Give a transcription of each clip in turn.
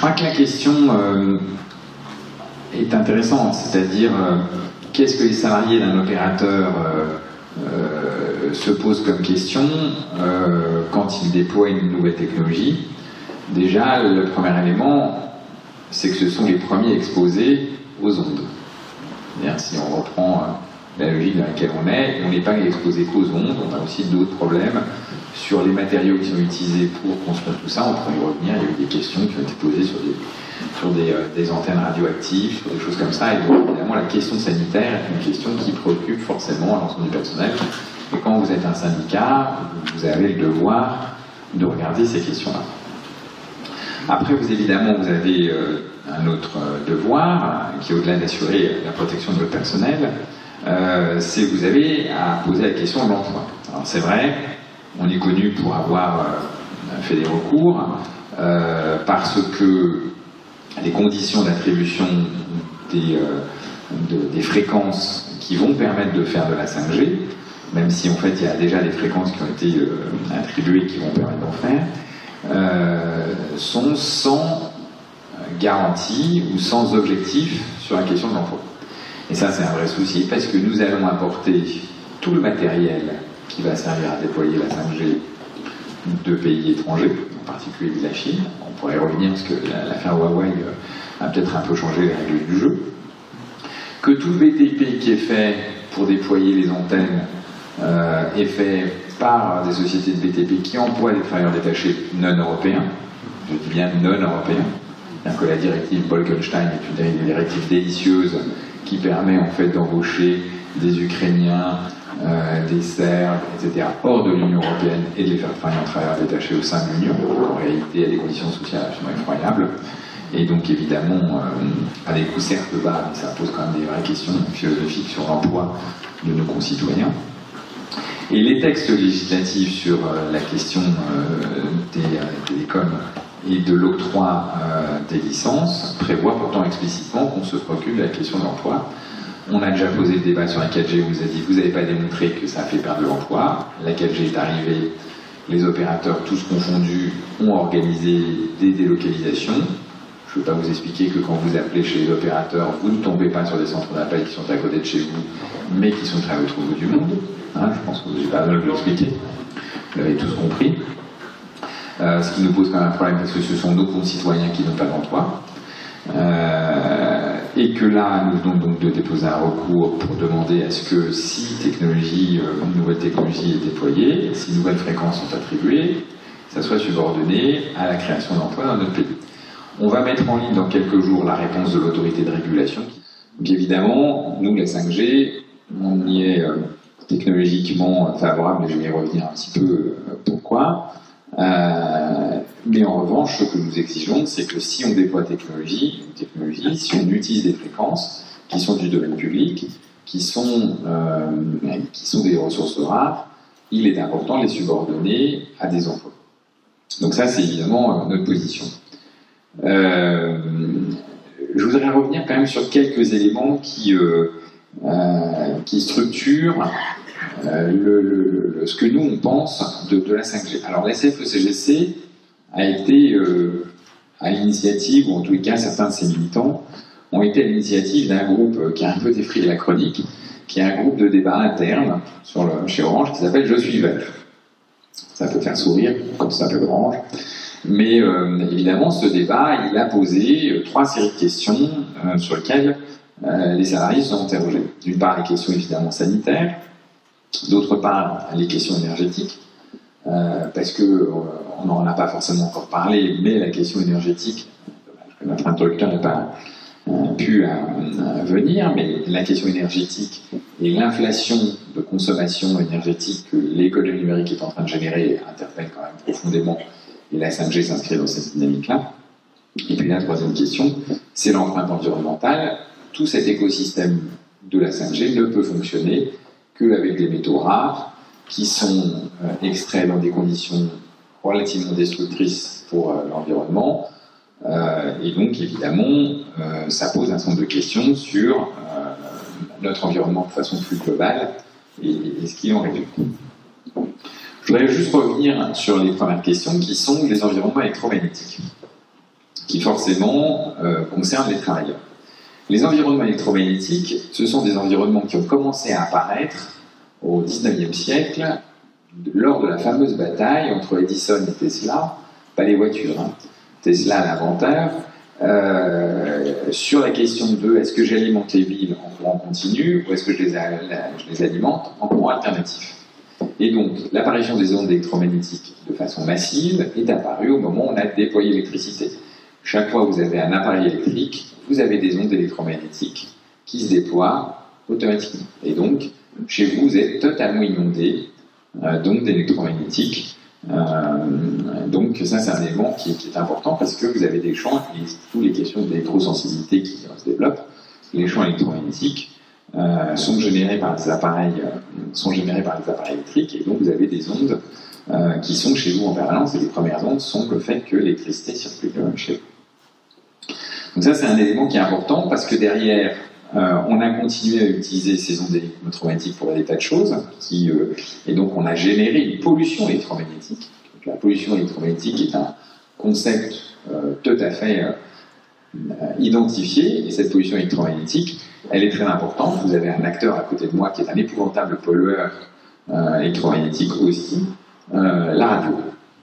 crois que la question est intéressante, c'est-à-dire qu'est-ce que les salariés d'un opérateur se posent comme question quand ils déploient une nouvelle technologie Déjà, le premier élément, c'est que ce sont les premiers exposés aux ondes. Si on reprend euh, la logique dans laquelle on est, on n'est pas exposé qu'aux ondes, on a aussi d'autres problèmes sur les matériaux qui sont utilisés pour construire tout ça. On pourrait y revenir, il y a eu des questions qui ont été posées sur euh, des antennes radioactives, sur des choses comme ça. Et donc, évidemment, la question sanitaire est une question qui préoccupe forcément l'ensemble du personnel. Et quand vous êtes un syndicat, vous avez le devoir de regarder ces questions-là. Après, vous évidemment, vous avez euh, un autre euh, devoir, qui est au-delà d'assurer la protection de votre personnel, euh, c'est vous avez à poser la question de l'emploi. Alors c'est vrai, on est connu pour avoir fait des recours, parce que les conditions d'attribution des, des fréquences qui vont permettre de faire de la 5G, même si en fait il y a déjà des fréquences qui ont été attribuées qui vont permettre d'en faire, euh, sont sans garantie ou sans objectif sur la question de l'emploi. Et ça, c'est un vrai souci parce que nous allons apporter tout le matériel qui va servir à déployer la 5G de pays étrangers, en particulier de la Chine. On pourrait y revenir parce que l'affaire Huawei euh, a peut-être un peu changé les règles du jeu. Que tout BTP qui est fait pour déployer les antennes euh, est fait par des sociétés de BTP qui emploient des travailleurs détachés non européens, je dis bien non européens, bien que la directive Bolkenstein est une directive délicieuse qui permet en fait d'embaucher des Ukrainiens, euh, des Serbes, etc., hors de l'Union européenne et de les faire travailler en travailleurs détachés au sein de l'Union. En réalité, a des conditions sociales absolument effroyables. Et donc, évidemment, à des coûts certes bas, mais ça pose quand même des vraies questions philosophiques sur l'emploi de nos concitoyens. Et les textes législatifs sur euh, la question euh, des télécoms et de l'octroi des licences prévoient pourtant explicitement qu'on se préoccupe de la question de l'emploi. On a déjà posé le débat sur la 4G, on vous a dit vous n'avez pas démontré que ça a fait perdre l'emploi. La 4G est arrivée, les opérateurs, tous confondus, ont organisé des délocalisations. Je ne veux pas vous expliquer que quand vous appelez chez les opérateurs, vous ne tombez pas sur des centres d'appel qui sont à côté de chez vous, mais qui sont très l'autre bout du monde. Hein, je pense que j'ai pas besoin de vous l'expliquer. Vous l'avez tous compris. Euh, ce qui nous pose quand même un problème parce que ce sont nos concitoyens qui n'ont pas d'emploi. Euh, et que là, nous venons donc de déposer un recours pour demander à ce que si technologie, euh, une nouvelle technologie est déployée, si nouvelles fréquences sont attribuées, ça soit subordonné à la création d'emplois dans notre pays. On va mettre en ligne dans quelques jours la réponse de l'autorité de régulation. Donc évidemment, nous, la 5G, on y est technologiquement favorable, et je vais y revenir un petit peu euh, pourquoi. Euh, mais en revanche, ce que nous exigeons, c'est que si on déploie technologie, technologie, si on utilise des fréquences qui sont du domaine public, qui sont, euh, qui sont des ressources rares, il est important de les subordonner à des emplois. Donc ça, c'est évidemment notre position. je voudrais revenir quand même sur quelques éléments qui, qui structurent euh, le, ce que nous on pense de, la 5G. Alors la CFE-CGC a été euh, à l'initiative, ou en tout cas certains de ses militants, ont été à l'initiative d'un groupe euh, qui a un peu défrayé la chronique, qui est un groupe de débat interne sur le, chez Orange qui s'appelle Je suis vert. Ça peut faire sourire comme ça s'appelle Orange. Mais évidemment, ce débat, il a posé trois séries de questions sur lesquelles les salariés sont interrogés. D'une part, les questions évidemment sanitaires, D'autre part, les questions énergétiques, euh, parce que euh, on n'en a pas forcément encore parlé, mais la question énergétique, notre introducteur n'a pas euh, pu venir, mais la question énergétique et l'inflation de consommation énergétique que l'économie numérique est en train de générer interpellent quand même profondément, et la 5G s'inscrit dans cette dynamique-là. Et puis la troisième question, c'est l'empreinte environnementale. Tout cet écosystème de la 5G ne peut fonctionner qu'avec des métaux rares qui sont euh, extraits dans des conditions relativement destructrices pour euh, l'environnement. Euh, et donc, évidemment, ça pose un certain nombre de questions sur notre environnement de façon plus globale et, ce qui en réduit. Je voudrais juste revenir sur les premières questions qui sont les environnements électromagnétiques. qui forcément euh, concernent les travailleurs. Les environnements électromagnétiques, ce sont des environnements qui ont commencé à apparaître au XIXe siècle lors de la fameuse bataille entre Edison et Tesla, pas les voitures, hein. Tesla l'inventeur, euh, sur la question de est-ce que j'alimente les villes en courant continu ou est-ce que je les, je les alimente en courant alternatif. Et donc, l'apparition des ondes électromagnétiques de façon massive est apparue au moment où on a déployé l'électricité. Chaque fois que vous avez un appareil électrique, vous avez des ondes électromagnétiques qui se déploient automatiquement. Et donc, chez vous, vous êtes totalement inondé euh, d'ondes électromagnétiques. Euh, donc ça, c'est un élément qui, est important parce que vous avez des champs, et toutes les questions d'électrosensibilité qui se développent, les champs électromagnétiques euh, sont générés par des appareils, sont générés par des appareils électriques, et donc vous avez des ondes qui sont chez vous en permanence, et les premières ondes sont le fait que l'électricité circule chez vous. Donc ça, c'est un élément qui est important parce que derrière, euh, on a continué à utiliser ces ondes électromagnétiques pour des tas de choses, qui, euh, et donc on a généré une pollution électromagnétique. la pollution électromagnétique est un concept euh, tout à fait identifié, et cette pollution électromagnétique, elle est très importante. Vous avez un acteur à côté de moi qui est un épouvantable pollueur électromagnétique aussi, la radio.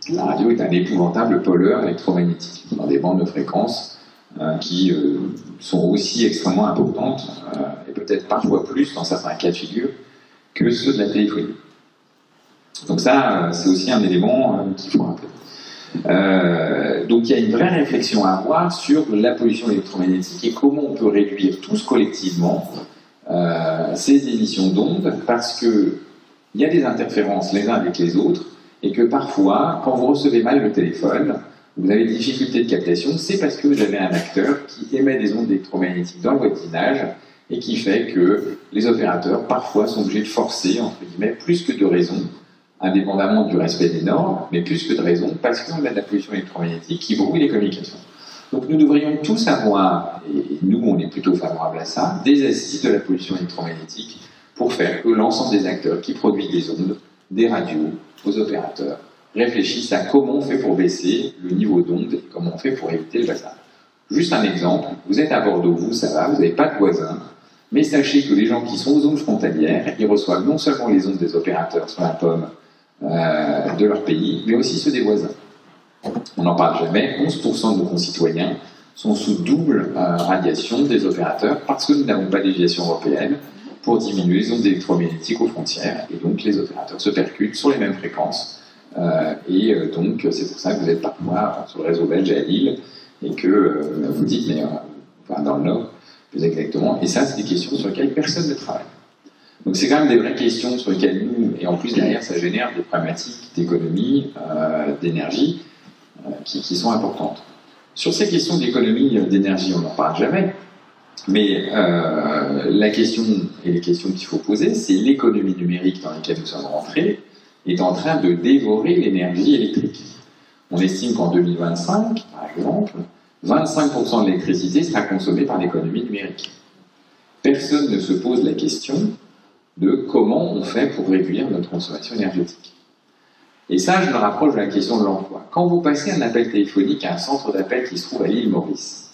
La radio est un épouvantable pollueur électromagnétique dans des bandes de fréquences qui euh, sont aussi extrêmement importantes, euh, et peut-être parfois plus dans certains cas de figure, que ceux de la téléphonie. Donc ça, c'est aussi un élément qu'il faut rappeler. donc il y a une vraie réflexion à avoir sur la pollution électromagnétique et comment on peut réduire tous collectivement ces émissions d'ondes parce qu'il y a des interférences les uns avec les autres et que parfois, quand vous recevez mal le téléphone, vous avez des difficultés de captation, c'est parce que vous avez un acteur qui émet des ondes électromagnétiques dans le voisinage et qui fait que les opérateurs parfois sont obligés de forcer, entre guillemets, plus que de raison, indépendamment du respect des normes, mais plus que de raison, parce qu'on a de la pollution électromagnétique qui brouille les communications. Donc nous devrions tous avoir, et nous on est plutôt favorable à ça, des assises de la pollution électromagnétique pour faire que l'ensemble des acteurs qui produisent des ondes, des radios, aux opérateurs, réfléchissent à comment on fait pour baisser le niveau d'onde et comment on fait pour éviter le bazar. Juste un exemple, vous êtes à Bordeaux, vous, ça va, vous n'avez pas de voisins, mais sachez que les gens qui sont aux zones frontalières, ils reçoivent non seulement les ondes des opérateurs sur la pomme euh, de leur pays, mais aussi ceux des voisins. On n'en parle jamais, 11% de nos concitoyens sont sous double euh, radiation des opérateurs parce que nous n'avons pas d'éviation européenne pour diminuer les ondes électromagnétiques aux frontières, et donc les opérateurs se percutent sur les mêmes fréquences et euh, donc, c'est pour ça que vous êtes parfois sur le réseau belge à Lille et que euh, vous dites, mais enfin, dans le Nord, plus exactement. Et ça, c'est des questions sur lesquelles personne ne travaille. Donc, c'est quand même des vraies questions sur lesquelles nous, et en plus derrière, ça génère des problématiques d'économie, d'énergie qui, sont importantes. Sur ces questions d'économie, d'énergie, on n'en parle jamais. Mais la question et les questions qu'il faut poser, c'est l'économie numérique dans laquelle nous sommes rentrés est en train de dévorer l'énergie électrique. On estime qu'en 2025, par exemple, 25% de l'électricité sera consommée par l'économie numérique. Personne ne se pose la question de comment on fait pour réduire notre consommation énergétique. Et ça, je me rapproche de la question de l'emploi. Quand vous passez un appel téléphonique à un centre d'appel qui se trouve à l'île Maurice,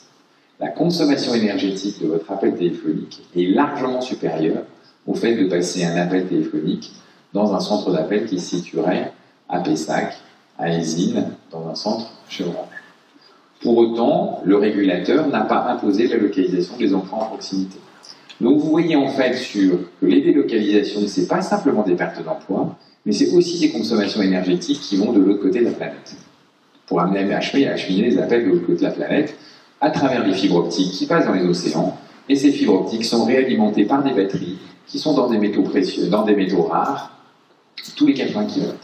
la consommation énergétique de votre appel téléphonique est largement supérieure au fait de passer un appel téléphonique dans un centre d'appel qui se situerait à Pessac, à Esine, dans un centre chez Orange. Pour autant, le régulateur n'a pas imposé la localisation des enfants en proximité. Donc vous voyez en fait sur que les délocalisations, ce n'est pas simplement des pertes d'emploi, mais c'est aussi des consommations énergétiques qui vont de l'autre côté de la planète. Pour amener à acheminer les appels de l'autre côté de la planète à travers les fibres optiques qui passent dans les océans, et ces fibres optiques sont réalimentées par des batteries qui sont dans des métaux précieux, dans des métaux rares, tous les 80 km.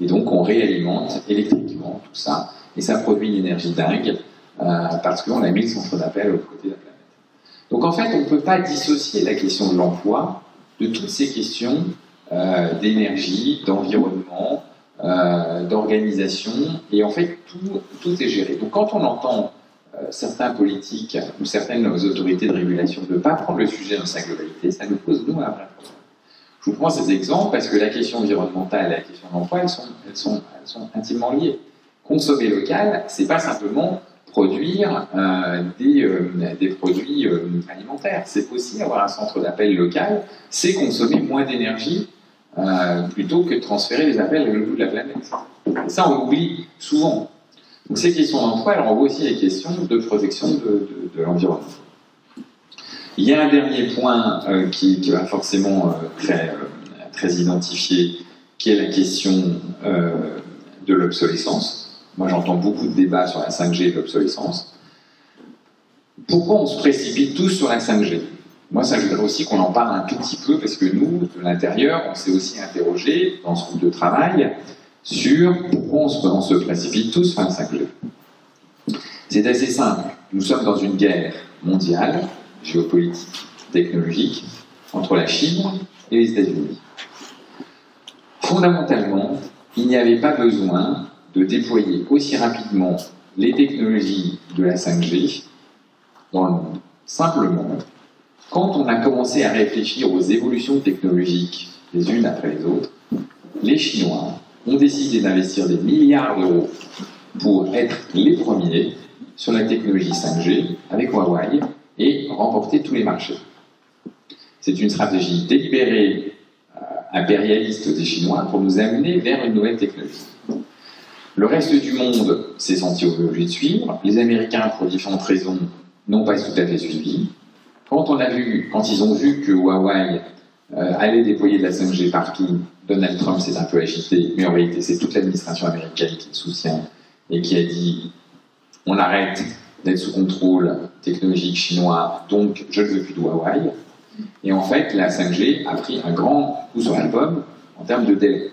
Et donc on réalimente électriquement tout ça, et ça produit une énergie dingue, euh, parce qu'on a mis le centre d'appel au côté de la planète. Donc en fait, on ne peut pas dissocier la question de l'emploi de toutes ces questions euh, d'énergie, d'environnement, euh, d'organisation, et en fait, tout, tout, est géré. Donc quand on entend certains politiques ou certaines autorités de régulation ne pas prendre le sujet dans sa globalité, ça nous pose, nous, un vrai problème. Je vous prends ces exemples parce que la question environnementale et la question d'emploi, elles sont, elles, sont, intimement liées. Consommer local, c'est pas simplement produire des, des, produits alimentaires. C'est aussi avoir un centre d'appel local, c'est consommer moins d'énergie plutôt que de transférer les appels le bout de la planète. Et ça, on oublie souvent. Donc ces questions d'emploi, elles renvoient aussi les questions de protection de, de l'environnement. Il y a un dernier point euh, qui, qui, va forcément euh, très, euh, très identifié, qui est la question de l'obsolescence. Moi, j'entends beaucoup de débats sur la 5G et l'obsolescence. Pourquoi on se précipite tous sur la 5G Moi, ça, je aussi qu'on en parle un tout petit peu, parce que nous, de l'intérieur, on s'est aussi interrogé dans ce groupe de travail sur pourquoi on se précipite tous sur la 5G. C'est assez simple. Nous sommes dans une guerre mondiale géopolitique, technologique entre la Chine et les États-Unis. Fondamentalement, il n'y avait pas besoin de déployer aussi rapidement les technologies de la 5G dans le monde. Simplement, quand on a commencé à réfléchir aux évolutions technologiques les unes après les autres, les Chinois ont décidé d'investir des milliards d'euros pour être les premiers sur la technologie 5G avec Huawei et remporter tous les marchés. C'est une stratégie délibérée, euh, impérialiste des Chinois pour nous amener vers une nouvelle technologie. Le reste du monde s'est senti obligé de suivre. Les Américains, pour différentes raisons, n'ont pas tout à fait suivi. Quand, on a vu, quand ils ont vu que Huawei euh, allait déployer de la 5G partout, Donald Trump s'est un peu agité, mais en réalité, c'est toute l'administration américaine qui le soutient et qui a dit on arrête d'être sous contrôle technologique chinois, donc je ne veux plus de Huawei. Et en fait, la 5G a pris un grand coup sur l'album en termes de délai.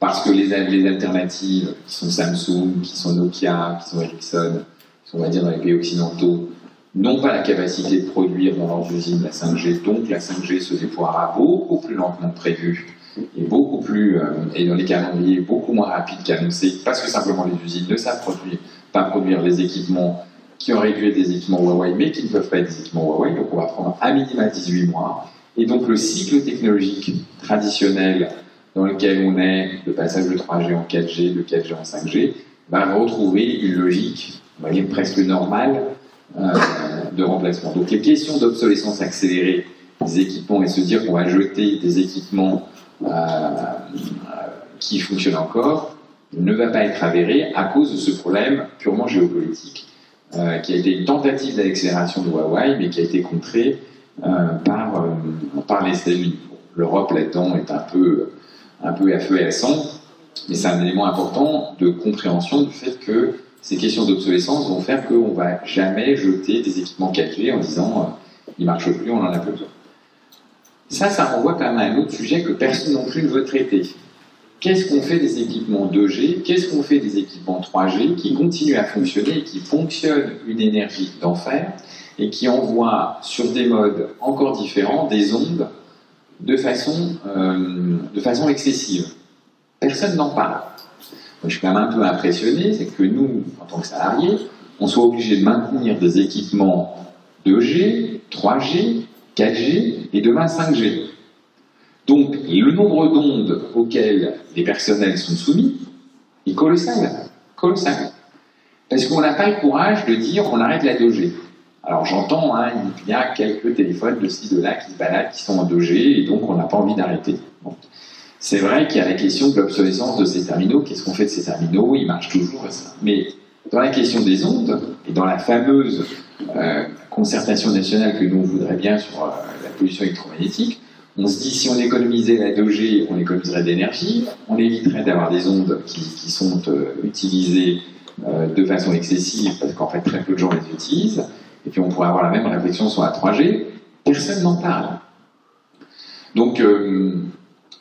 Parce que les, alternatives, qui sont Samsung, qui sont Nokia, qui sont Ericsson, qui sont, on va dire, dans les pays occidentaux, n'ont pas la capacité de produire dans leurs usines la 5G, donc la 5G se déploiera beaucoup plus lentement que prévu et beaucoup plus, euh, et dans les calendriers beaucoup moins rapides qu'annoncé, parce que simplement les usines ne savent pas produire les équipements qui ont réduit des équipements Huawei, mais qui ne peuvent pas être des équipements Huawei. Donc on va prendre un minimum 18 mois. Et donc le cycle technologique traditionnel dans lequel on est, le passage de 3G en 4G, de 4G en 5G, va retrouver une logique, presque normale, euh, de remplacement. Donc les questions d'obsolescence accélérée des équipements et se dire qu'on va jeter des équipements euh, qui fonctionnent encore ne va pas être avéré à cause de ce problème purement géopolitique euh, qui a été une tentative d'accélération de Huawei, mais qui a été contrée euh, par, euh, par les États-Unis. L'Europe là-dedans est un peu, un peu à feu et à sang, mais c'est un élément important de compréhension du fait que ces questions d'obsolescence vont faire qu'on ne va jamais jeter des équipements 4G en disant ils ne marchent plus, on en a plus besoin. Ça, ça renvoie quand même à un autre sujet que personne non plus ne veut traiter. Qu'est-ce qu'on fait des équipements 2G Qu'est-ce qu'on fait des équipements 3G qui continuent à fonctionner et qui fonctionnent une énergie d'enfer et qui envoient sur des modes encore différents des ondes de façon, euh, de façon excessive Personne n'en parle. Moi, je suis quand même un peu impressionné, c'est que nous, en tant que salariés, on soit obligé de maintenir des équipements 2G, 3G, 4G et demain 5G. Donc, le nombre d'ondes auxquelles les personnels sont soumis est colossal. Colossal. Parce qu'on n'a pas le courage de dire on arrête la 2G. Alors j'entends, hein, il y a quelques téléphones de ci, de là qui se baladent, qui sont en 2G, et donc on n'a pas envie d'arrêter. C'est vrai qu'il y a la question de l'obsolescence de ces terminaux. Qu'est-ce qu'on fait de ces terminaux? Ils marchent toujours. Mais dans la question des ondes, et dans la fameuse euh, concertation nationale que nous voudrait bien sur euh, la pollution électromagnétique, on se dit si on économisait la 2G, on économiserait d'énergie, on éviterait d'avoir des ondes qui, sont euh, utilisées euh, de façon excessive parce qu'en fait très peu de gens les utilisent, et puis on pourrait avoir la même réflexion sur la 3G. Personne n'en parle. Donc euh,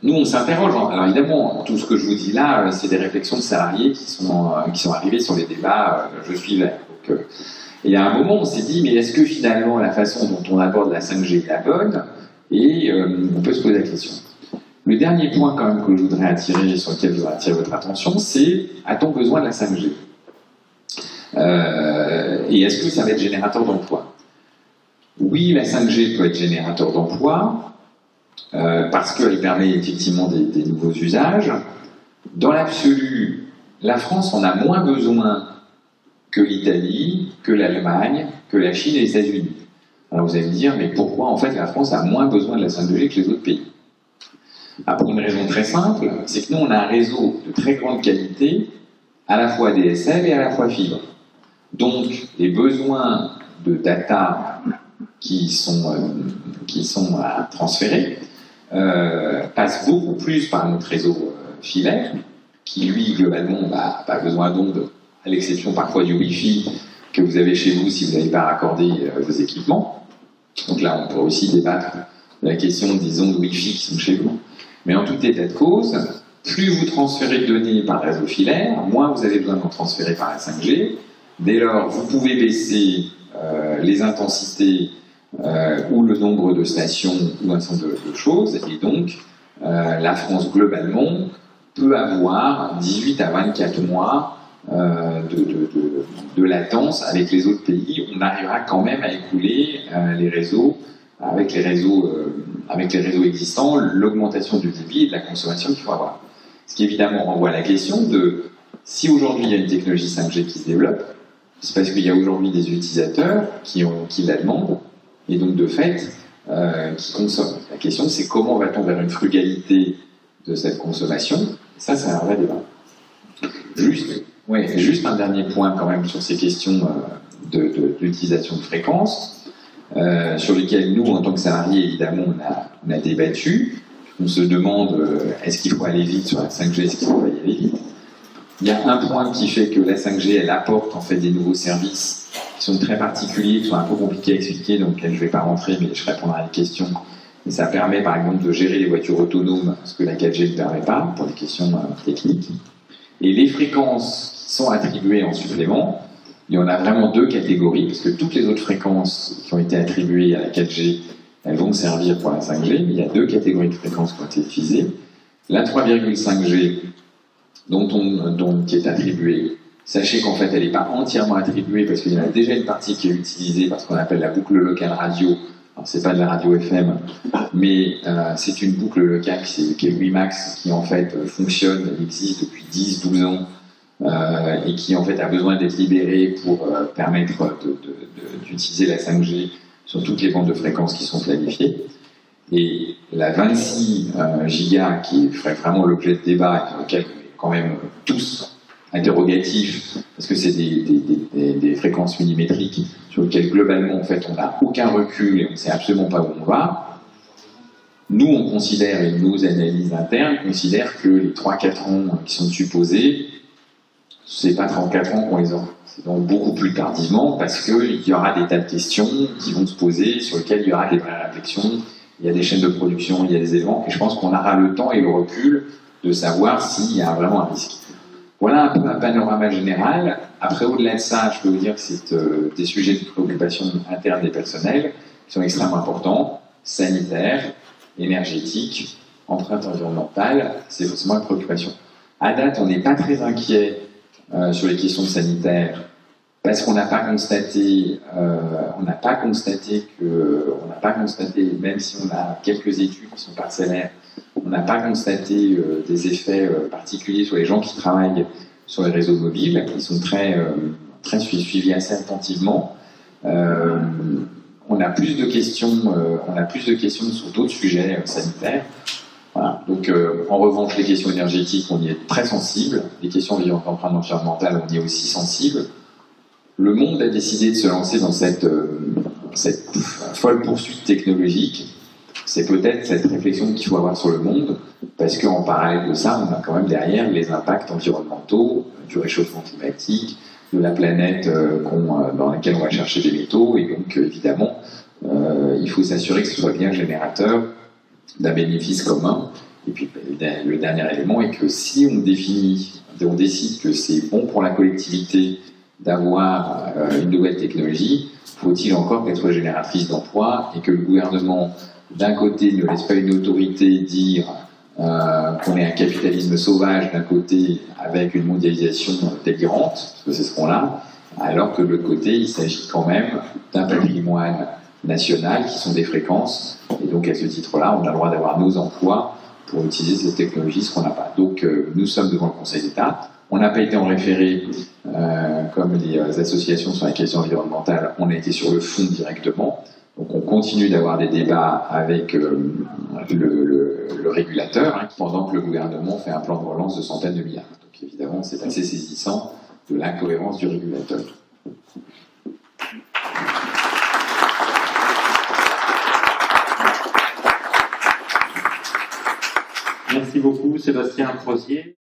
nous on s'interroge. Alors évidemment, tout ce que je vous dis là, c'est des réflexions de salariés qui sont, qui sont arrivés sur les débats, je suis vert. Donc, et à un moment, on s'est dit, mais est-ce que finalement la façon dont on aborde la 5G est la bonne? Et euh, on peut se poser la question. Le dernier point quand même que je voudrais attirer, sur lequel je voudrais attirer votre attention, c'est a-t-on besoin de la 5G euh, Et est-ce que ça va être générateur d'emploi? Oui, la 5G peut être générateur d'emploi euh, parce qu'elle permet effectivement des, nouveaux usages. Dans l'absolu, la France en a moins besoin que l'Italie, que l'Allemagne, que la Chine et les États-Unis. Alors vous allez me dire, mais pourquoi en fait la France a moins besoin de la 5G que les autres pays? Ah, Pour une raison très simple, c'est que nous on a un réseau de très grande qualité, à la fois DSL et à la fois fibre. Donc les besoins de data qui sont, euh, qui sont à transférer euh, passent beaucoup plus par notre réseau euh, filaire, qui lui globalement n'a pas besoin d'ondes à l'exception parfois du Wi-Fi que vous avez chez vous si vous n'avez pas raccordé euh, vos équipements. Donc là, on peut aussi débattre de la question des ondes Wi-Fi qui sont chez vous. Mais en tout état de cause, plus vous transférez de données par réseau filaire, moins vous avez besoin d'en transférer par la 5G. Dès lors, vous pouvez baisser euh, les intensités euh, ou le nombre de stations ou un certain nombre de, choses. Et donc, la France, globalement, peut avoir 18 à 24 mois euh, de, latence avec les autres pays, on arrivera quand même à écouler euh, les réseaux avec les réseaux, euh, avec les réseaux existants, l'augmentation du débit et de la consommation qu'il faut avoir. Ce qui évidemment renvoie à la question de si aujourd'hui il y a une technologie 5G qui se développe, c'est parce qu'il y a aujourd'hui des utilisateurs qui, ont, qui la demandent et donc de fait qui consomment. La question c'est comment va-t-on vers une frugalité de cette consommation? Ça, c'est un vrai débat. Juste oui, juste un dernier point quand même sur ces questions euh, d'utilisation de, de, fréquences, euh, sur lesquelles nous, en tant que salariés, évidemment, on a, débattu. On se demande euh, est-ce qu'il faut aller vite sur la 5G, est-ce qu'il faut aller vite? Il y a un point qui fait que la 5G, elle apporte en fait des nouveaux services qui sont très particuliers, qui sont un peu compliqués à expliquer, donc je ne vais pas rentrer, mais je répondrai à une question. Et ça permet par exemple de gérer les voitures autonomes, ce que la 4G ne permet pas, pour des questions techniques. Et les fréquences sont attribuées en supplément. Il y en a vraiment deux catégories, parce que toutes les autres fréquences qui ont été attribuées à la 4G, elles vont servir pour la 5G, mais il y a deux catégories de fréquences qui ont été utilisées. La 3,5G, dont on, dont, qui est attribuée, sachez qu'en fait, elle n'est pas entièrement attribuée, parce qu'il y en a déjà une partie qui est utilisée par ce qu'on appelle la boucle locale radio. Alors, c'est pas de la radio FM, mais euh, c'est une boucle locale qui est, qui WiMAX, qui en fait fonctionne, elle existe depuis 10-12 ans, euh, et qui en fait a besoin d'être libéré pour euh, permettre d'utiliser la 5G sur toutes les bandes de fréquences qui sont planifiées. Et la 26 euh, giga, qui ferait vraiment l'objet de débat et sur lequel on est quand même tous interrogatifs, parce que c'est des, fréquences millimétriques sur lesquelles globalement en fait on n'a aucun recul et on ne sait absolument pas où on va. Nous, on considère, et nos analyses internes considèrent que les 3-4 ans qui sont supposés c'est pas 34 ans qu'on les aura. C'est donc beaucoup plus tardivement parce qu'il y aura des tas de questions qui vont se poser, sur lesquelles il y aura des vraies réflexions. Il y a des chaînes de production, il y a des éléments, et je pense qu'on aura le temps et le recul de savoir s'il y a vraiment un risque. Voilà un peu un panorama général. Après, au-delà de ça, je peux vous dire que c'est euh, des sujets de préoccupation interne et personnelle qui sont extrêmement importants, sanitaires, énergétiques, empreinte environnementale, c'est forcément une préoccupation. À date, on n'est pas très inquiet sur les questions sanitaires parce qu'on n'a pas constaté, euh, on n'a pas constaté que, on n'a pas constaté, même si on a quelques études qui sont parcellaires, on n'a pas constaté euh, des effets particuliers sur les gens qui travaillent sur les réseaux mobiles. Ils sont très, très suivis assez attentivement. on a plus de questions, on a plus de questions sur d'autres sujets sanitaires. Donc, euh, en revanche, les questions énergétiques, on y est très sensible. Les questions d'empreinte environnementale, on y est aussi sensible. Le monde a décidé de se lancer dans cette, euh, cette folle poursuite technologique. C'est peut-être cette réflexion qu'il faut avoir sur le monde, parce qu'en parallèle de ça, on a quand même derrière les impacts environnementaux du réchauffement climatique, de la planète euh, dans laquelle on va chercher des métaux, et donc évidemment, il faut s'assurer que ce soit bien générateur d'un bénéfice commun. Et puis le dernier élément est que si on définit, on décide que c'est bon pour la collectivité d'avoir euh, une nouvelle technologie, faut-il encore soit génératrice d'emplois et que le gouvernement, d'un côté, ne laisse pas une autorité dire euh, qu'on est un capitalisme sauvage d'un côté avec une mondialisation délirante, parce que c'est ce qu'on a, alors que de l'autre côté, il s'agit quand même d'un patrimoine nationales qui sont des fréquences. Et donc, à ce titre-là, on a le droit d'avoir nos emplois pour utiliser ces technologies, ce qu'on n'a pas. Donc, euh, nous sommes devant le Conseil d'État. On n'a pas été en référé euh, comme les associations sur la question environnementale, on a été sur le fond directement. Donc on continue d'avoir des débats avec le, régulateur, hein, pendant que le gouvernement fait un plan de relance de centaines de milliards. Donc évidemment, c'est assez saisissant de l'incohérence du régulateur. Merci beaucoup, Sébastien Crozier.